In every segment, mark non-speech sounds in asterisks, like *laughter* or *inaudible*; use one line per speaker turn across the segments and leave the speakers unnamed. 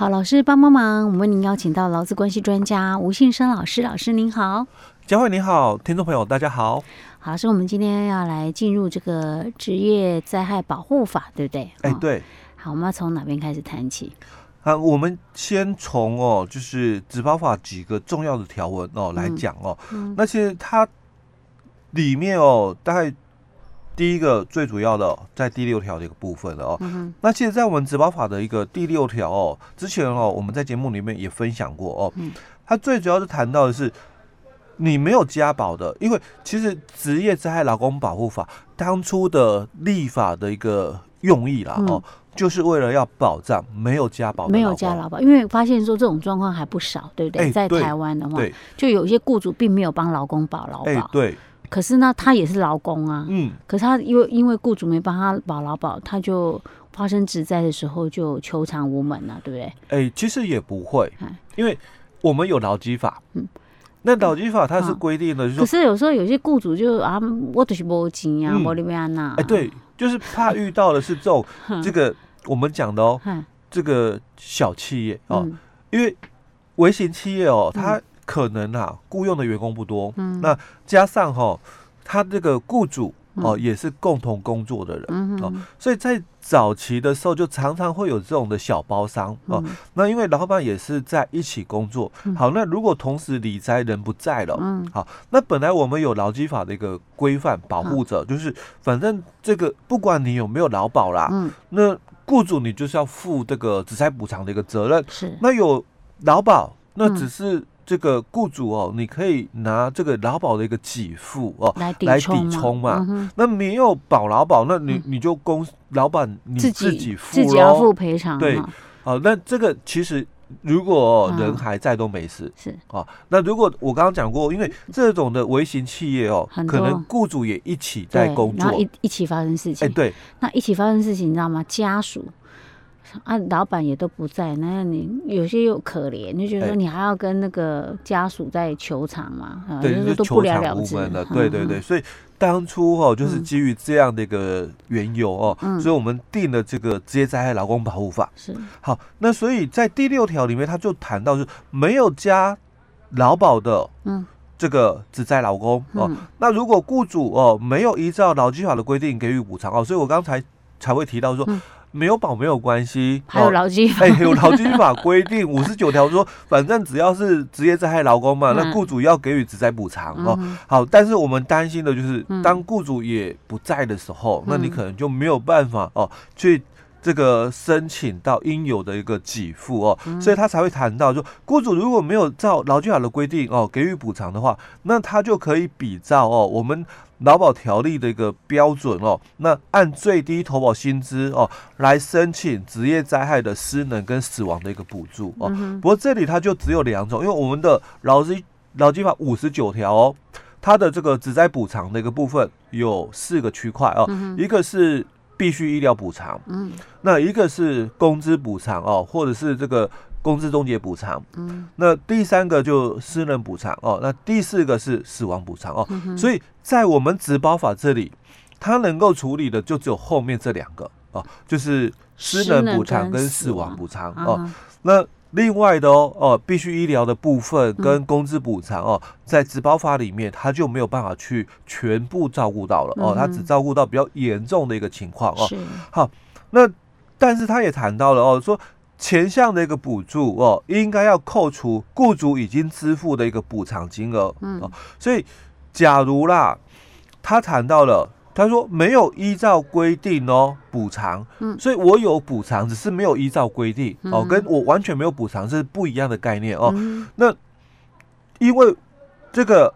好，老师帮帮忙，我们为您邀请到劳资关系专家吴信生老师，老师您好，
佳慧您好，听众朋友大家好。
好，是我们今天要来进入这个职业灾害保护法，对不对？
哎，对。
好，我们要从哪边开始谈起？
啊，我们先从哦，就是职保法几个重要的条文哦来讲哦。嗯。那其实它里面哦，大概。第一个最主要的在第六条的一个部分了哦，嗯、那其实，在我们职保法的一个第六条哦，之前哦，我们在节目里面也分享过哦，嗯、它最主要是谈到的是你没有加保的，因为其实职业灾害劳工保护法当初的立法的一个用意啦哦，嗯、就是为了要保障没有加保的
没有加劳保，因为发现说这种状况还不少，对不对？欸、在台湾的话，就有一些雇主并没有帮劳工保劳保，
欸、对。
可是呢，他也是劳工啊。嗯。可是他因为因为雇主没帮他保劳保，他就发生职灾的时候就求偿无门了，对不对？
哎、欸，其实也不会，因为我们有劳基法。嗯。那劳基法它是规定的，就是、
可是有时候有些雇主就啊，我就是没钱啊，没里面啊。
哎，对，就是怕遇到的是这种 *laughs* 这个我们讲的哦，这个小企业哦，嗯、因为微型企业哦，它。嗯可能啊，雇佣的员工不多，嗯，那加上哈、哦，他这个雇主哦、嗯、也是共同工作的人，嗯哦，所以在早期的时候就常常会有这种的小包商哦。嗯、那因为老板也是在一起工作，嗯、好，那如果同时理灾人不在了，嗯，好，那本来我们有劳基法的一个规范保护者，嗯、就是反正这个不管你有没有劳保啦，嗯，那雇主你就是要负这个职灾补偿的一个责任，是，那有劳保，那只是、嗯。这个雇主哦，你可以拿这个劳保的一个给付哦来抵充嘛。嗯、那没有保劳保，那你你就公老板你自己付
自己要付赔偿。
对，好、哦，那这个其实如果人还在都没事。是啊、哦，那如果我刚刚讲过，因为这种的微型企业哦，可能雇主也一起在工作，
然后一一起发生事情。
哎，对，
那一起发生事情，你知道吗？家属。啊，老板也都不在，那你有些又可怜，就觉得说你还要跟那个家属在球场嘛，啊、
对，
就是都不了了之了。
对对对，所以当初哦，就是基于这样的一个缘由哦，嗯、所以我们定了这个职业灾害劳工保护法。是好，那所以在第六条里面，他就谈到是没有加劳保的，嗯，这个只在劳工哦，嗯、那如果雇主哦没有依照劳基法的规定给予补偿哦，所以我刚才才会提到说。嗯没有保没有关系，
还有劳基法，
哎，有劳基法 *laughs* 规定五十九条说，反正只要是职业灾害劳工嘛，那雇主要给予职灾补偿哦。好，但是我们担心的就是，当雇主也不在的时候，那你可能就没有办法哦去这个申请到应有的一个给付哦，所以他才会谈到说，雇主如果没有照劳基法的规定哦给予补偿的话，那他就可以比照哦我们。劳保条例的一个标准哦，那按最低投保薪资哦来申请职业灾害的失能跟死亡的一个补助哦。嗯、不过这里它就只有两种，因为我们的劳基劳基法五十九条哦，它的这个职灾补偿的一个部分有四个区块哦，嗯、一个是必须医疗补偿，嗯，那一个是工资补偿哦，或者是这个。工资终结补偿，嗯，那第三个就私人补偿哦，那第四个是死亡补偿哦，嗯、所以在我们职保法这里，它能够处理的就只有后面这两个哦，就是私人补偿跟死亡补偿哦。啊、那另外的哦哦，必须医疗的部分跟工资补偿哦，嗯、在职保法里面，它就没有办法去全部照顾到了哦，它只照顾到比较严重的一个情况哦。是。好，那但是他也谈到了哦，说。前项的一个补助哦，应该要扣除雇主已经支付的一个补偿金额。嗯，哦，所以假如啦，他谈到了，他说没有依照规定哦补偿，嗯，所以我有补偿，只是没有依照规定哦，跟我完全没有补偿是不一样的概念哦。嗯，那因为这个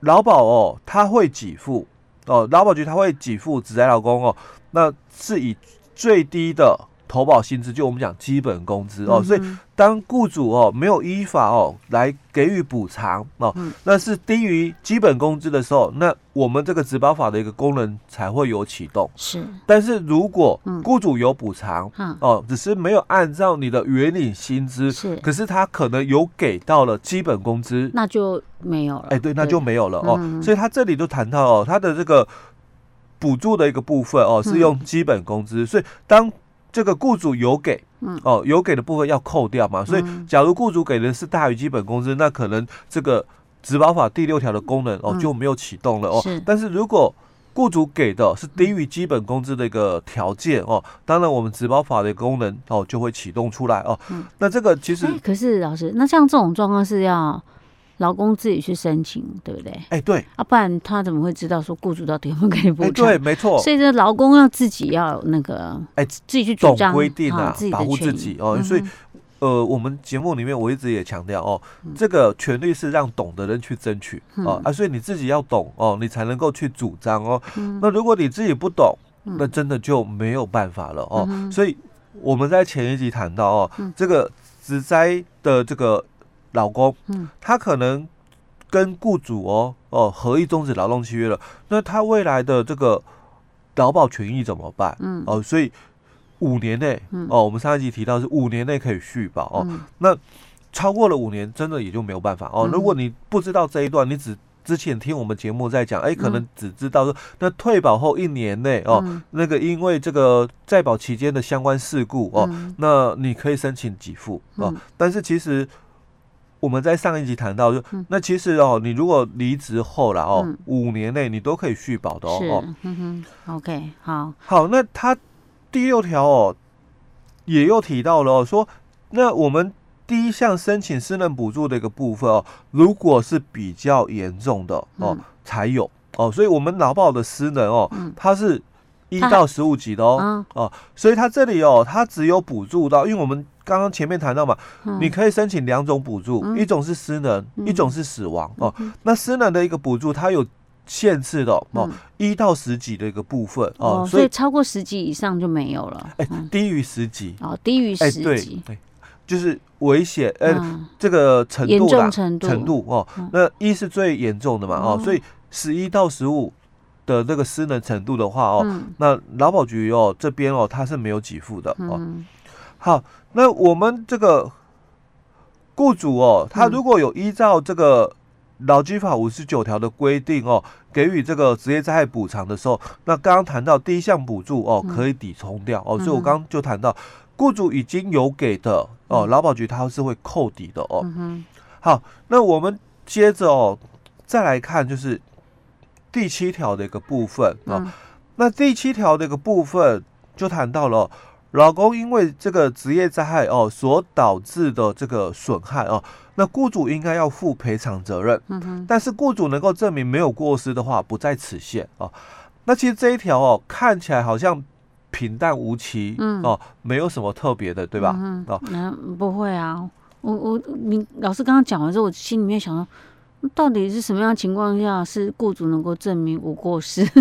劳保哦，他会给付哦，劳保局他会给付职灾劳工哦，那是以最低的。投保薪资就我们讲基本工资哦，所以当雇主哦没有依法哦来给予补偿哦，那是低于基本工资的时候，那我们这个职保法的一个功能才会有启动。是，但是如果雇主有补偿哦，只是没有按照你的原领薪资，是，可是他可能有给到了基本工资，
那就没有了。
哎，对，那就没有了哦。所以他这里都谈到哦，他的这个补助的一个部分哦是用基本工资，所以当这个雇主有给，嗯，哦，有给的部分要扣掉嘛，所以假如雇主给的是大于基本工资，那可能这个职保法第六条的功能哦就没有启动了哦。但是如果雇主给的是低于基本工资的一个条件哦，当然我们职保法的功能哦就会启动出来哦。那这个其实
可是老师，那像这种状况是要。劳工自己去申请，对不对？
哎、欸，对
啊，不然他怎么会知道说雇主到底有没有给你补偿？
欸？对，没错。
所以这劳工要自己要那个，哎，自己去主张
规定啊，
自己
保护自己哦。所以，呃，我们节目里面我一直也强调哦，这个权利是让懂的人去争取哦啊，所以你自己要懂哦，你才能够去主张哦。那如果你自己不懂，那真的就没有办法了哦。所以我们在前一集谈到哦，这个职灾的这个。劳工，嗯，他可能跟雇主哦哦合意终止劳动契约了，那他未来的这个劳保权益怎么办？嗯，哦，所以五年内，哦，我们上一集提到是五年内可以续保哦，那超过了五年，真的也就没有办法哦。如果你不知道这一段，你只之前听我们节目在讲，哎，可能只知道说，那退保后一年内哦，那个因为这个在保期间的相关事故哦，那你可以申请给付哦，但是其实。我们在上一集谈到，就那其实哦，你如果离职后了哦，五年内你都可以续保的哦。
是，嗯哼，OK，好，
好，那他第六条哦，也又提到了哦，说那我们第一项申请私人补助的一个部分哦，如果是比较严重的哦，才有哦，所以我们劳保的私人哦，它是一到十五级的哦，哦，所以它这里哦，它只有补助到，因为我们。刚刚前面谈到嘛，嗯、你可以申请两种补助，嗯、一种是失能，嗯、一种是死亡哦。嗯、那失能的一个补助，它有限制的哦，一、嗯、到十级的一个部分哦，
哦，所以超过十级以上就没有了。
哎、欸，低于十级
哦，低于十级，
对，对，就是危险，呃，嗯、这个程度
严重程度
程度哦。那一是最严重的嘛哦，所以十一到十五的那个失能程度的话哦，嗯、那劳保局哦这边哦它是没有给付的哦。嗯。好，那我们这个雇主哦，他如果有依照这个劳基法五十九条的规定哦，给予这个职业灾害补偿的时候，那刚刚谈到第一项补助哦，可以抵充掉哦，所以我刚刚就谈到，雇主已经有给的哦，劳保局他是会扣抵的哦。好，那我们接着哦，再来看就是第七条的一个部分啊，那第七条的一个部分就谈到了。老公因为这个职业灾害哦所导致的这个损害哦，那雇主应该要负赔偿责任。嗯哼。但是雇主能够证明没有过失的话，不在此限哦。那其实这一条哦看起来好像平淡无奇，嗯哦，没有什么特别的，对吧？嗯哦，
那不会啊。我我你老师刚刚讲完之后，我心里面想说，到底是什么样的情况下是雇主能够证明无过失？*laughs*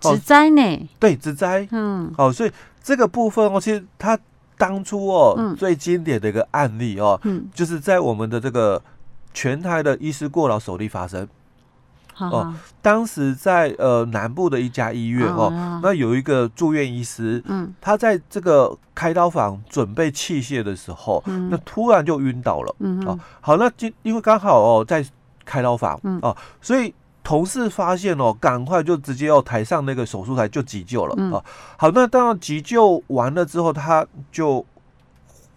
职灾呢？
对，职灾。嗯，好，所以这个部分哦，其实他当初哦，嗯、最经典的一个案例哦，嗯，就是在我们的这个全台的医师过劳首例发生。哦，当时在呃南部的一家医院哦，哦那有一个住院医师，嗯，他在这个开刀房准备器械的时候，嗯，那突然就晕倒了。嗯哼哦，好，那就因为刚好哦在开刀房，嗯哦，所以。同事发现哦，赶快就直接要抬上那个手术台就急救了、嗯、啊。好，那当然急救完了之后，他就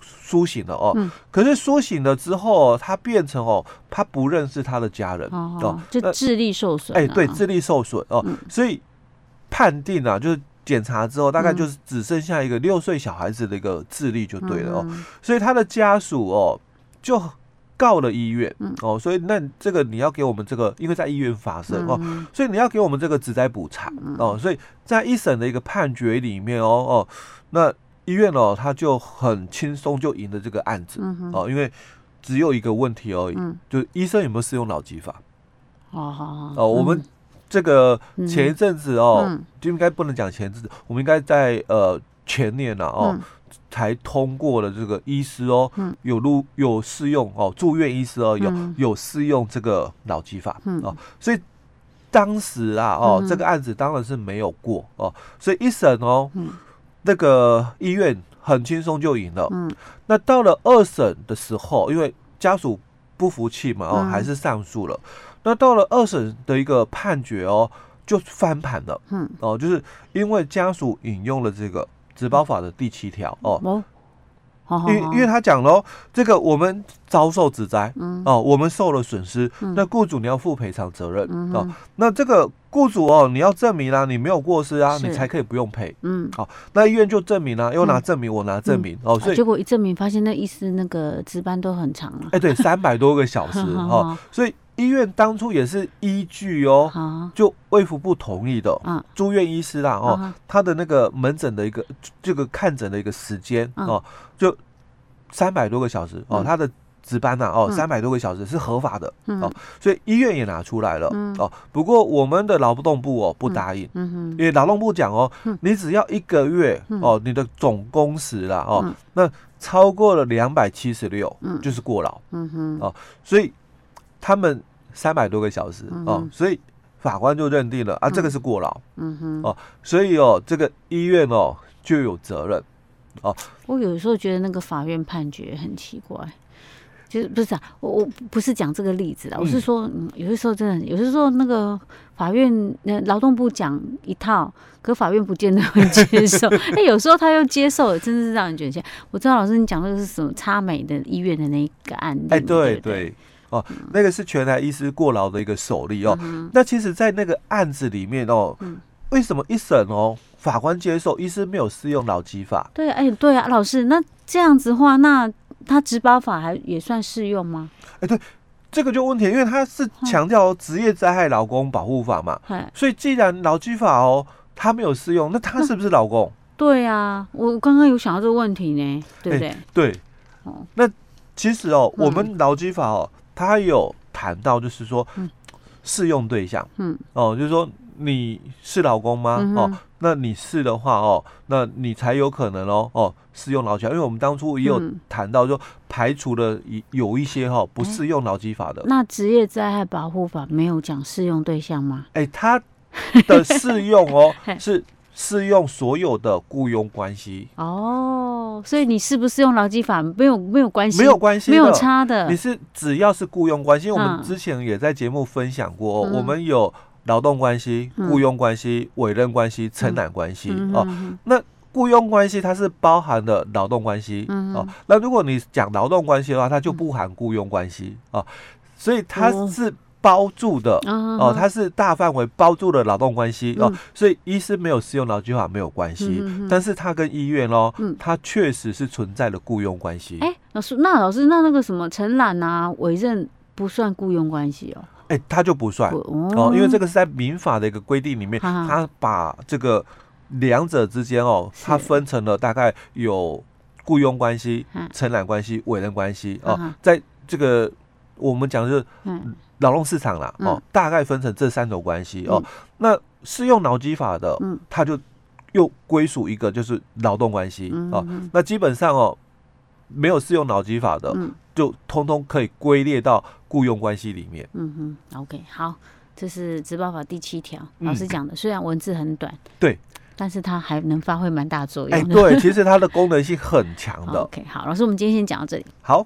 苏醒了哦。嗯、可是苏醒了之后，他变成哦，他不认识他的家人哦，哦，
就智力受损、啊。
哎、欸，对，智力受损哦。嗯、所以判定啊，就是检查之后，大概就是只剩下一个六岁小孩子的一个智力就对了哦。嗯、所以他的家属哦就。告了医院，哦，所以那这个你要给我们这个，因为在医院发生哦，所以你要给我们这个职灾补偿哦，所以在一审的一个判决里面哦哦，那医院哦他就很轻松就赢了这个案子哦，因为只有一个问题而已，就医生有没有适用脑机法？哦哦，我们这个前一阵子哦就应该不能讲前阵子，我们应该在呃前年了哦。才通过了这个医师哦，有录有适用哦，住院医师哦，有有适用这个脑机法哦，所以当时啊哦，这个案子当然是没有过哦，所以一审哦，那个医院很轻松就赢了。那到了二审的时候，因为家属不服气嘛哦，还是上诉了。那到了二审的一个判决哦，就翻盘了。哦，就是因为家属引用了这个。职保法的第七条哦。
哦
因为因为他讲喽，这个我们遭受指灾，嗯、哦，我们受了损失，嗯、那雇主你要负赔偿责任，哦，那这个雇主哦，你要证明啊，你没有过失啊，你才可以不用赔，嗯，好、哦，那医院就证明啊，又拿证明，嗯、我拿证明，嗯、哦，所以、
啊、结果一证明，发现那医师那个值班都很长了，
哎，对，三百多个小时 *laughs* 哦，所以。医院当初也是依据哦，啊、就卫福部同意的，啊、住院医师啦哦，啊、他的那个门诊的一个这个看诊的一个时间、啊、哦，就三百多个小时、嗯、哦，他的值班呐、啊、哦，三百、嗯、多个小时是合法的、嗯、哦，所以医院也拿出来了、嗯、哦。不过我们的劳动部哦不答应，因为劳动部讲哦，嗯、你只要一个月哦，你的总工时啦哦，嗯、那超过了两百七十六，就是过劳，嗯哼。哦，所以。他们三百多个小时、嗯、哼哦，所以法官就认定了啊，这个是过劳，嗯哼哦，所以哦，这个医院哦就有责任哦。
我有时候觉得那个法院判决很奇怪，就是不是啊？我我不是讲这个例子啊，我是说，嗯，有些时候真的，有些时候那个法院那劳动部讲一套，可法院不见得会接受。*laughs* 哎，有时候他又接受了，真的是让人觉得。我知道老师你讲那个是什么差美的医院的那一个案例，
哎，对对。哦，那个是全台医师过劳的一个首例哦。嗯、那其实，在那个案子里面哦，嗯、为什么一审哦，法官接受医师没有适用劳基法？
对，哎，对啊，老师，那这样子的话，那他职保法还也算适用吗？
哎，对，这个就问题，因为他是强调职业灾害劳工保护法嘛，嗯、所以既然劳基法哦，他没有适用，那他是不是劳工？
对啊，我刚刚有想到这个问题呢，对不对？
对，哦，那其实哦，我们劳基法哦。他有谈到，就是说，适用对象，嗯，哦，就是说你是老公吗？嗯、哦，那你是的话，哦，那你才有可能哦，哦，适用劳基法，因为我们当初也有谈到，就排除了一有一些哈、哦、不适用劳基法的。
那职业灾害保护法没有讲适用对象吗？
哎，他的适用哦 *laughs* 是。适用所有的雇佣关系
哦，所以你是不是用劳基法没有没有关系，
没有关系，
没有差的。
你是只要是雇佣关系，我们之前也在节目分享过，嗯、我们有劳动关系、雇佣关系、嗯、委任关系、承揽关系、嗯、哦。那雇佣关系它是包含了劳动关系、嗯、哦。那如果你讲劳动关系的话，它就不含雇佣关系哦。所以它是。包住的哦，它是大范围包住的劳动关系哦，所以医师没有适用劳基法没有关系，但是他跟医院哦，他确实是存在的雇佣关系。
哎，老师，那老师，那那个什么承揽啊、委任不算雇佣关系哦？
哎，他就不算哦，因为这个是在民法的一个规定里面，他把这个两者之间哦，它分成了大概有雇佣关系、承揽关系、委任关系哦，在这个我们讲的是嗯。劳动市场啦，哦，大概分成这三种关系哦。那适用劳基法的，它就又归属一个就是劳动关系哦。那基本上哦，没有适用劳基法的，就通通可以归列到雇佣关系里面。
嗯哼，OK，好，这是职保法第七条，老师讲的，虽然文字很短，
对，
但是它还能发挥蛮大作用。
哎，对，其实它的功能性很强的。*laughs*
OK，好，老师，我们今天先讲到这里。
好。